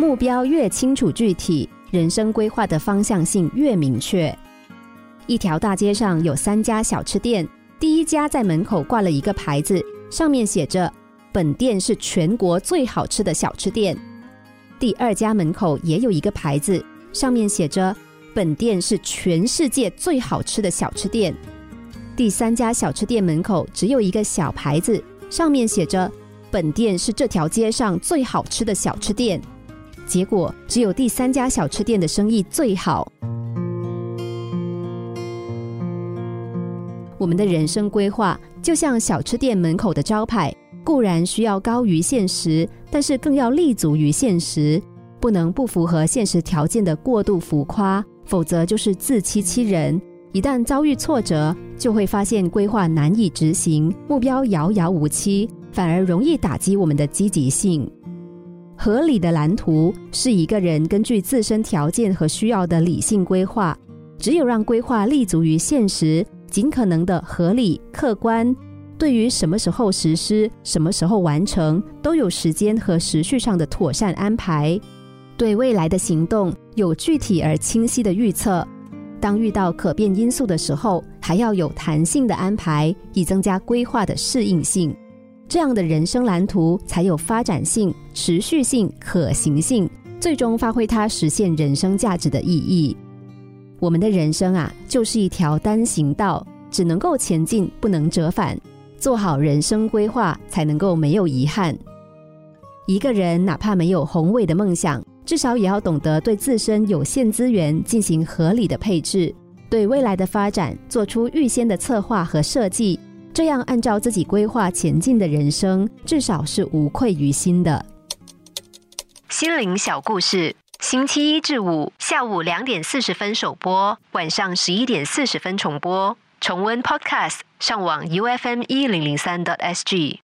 目标越清楚具体，人生规划的方向性越明确。一条大街上有三家小吃店，第一家在门口挂了一个牌子，上面写着“本店是全国最好吃的小吃店”。第二家门口也有一个牌子，上面写着“本店是全世界最好吃的小吃店”。第三家小吃店门口只有一个小牌子，上面写着“本店是这条街上最好吃的小吃店”。结果，只有第三家小吃店的生意最好。我们的人生规划就像小吃店门口的招牌，固然需要高于现实，但是更要立足于现实，不能不符合现实条件的过度浮夸，否则就是自欺欺人。一旦遭遇挫折，就会发现规划难以执行，目标遥遥无期，反而容易打击我们的积极性。合理的蓝图是一个人根据自身条件和需要的理性规划。只有让规划立足于现实，尽可能的合理客观，对于什么时候实施、什么时候完成，都有时间和时序上的妥善安排。对未来的行动有具体而清晰的预测。当遇到可变因素的时候，还要有弹性的安排，以增加规划的适应性。这样的人生蓝图才有发展性、持续性、可行性，最终发挥它实现人生价值的意义。我们的人生啊，就是一条单行道，只能够前进，不能折返。做好人生规划，才能够没有遗憾。一个人哪怕没有宏伟的梦想。至少也要懂得对自身有限资源进行合理的配置，对未来的发展做出预先的策划和设计，这样按照自己规划前进的人生，至少是无愧于心的。心灵小故事，星期一至五下午两点四十分首播，晚上十一点四十分重播。重温 Podcast，上网 U F M 一零零三 t S G。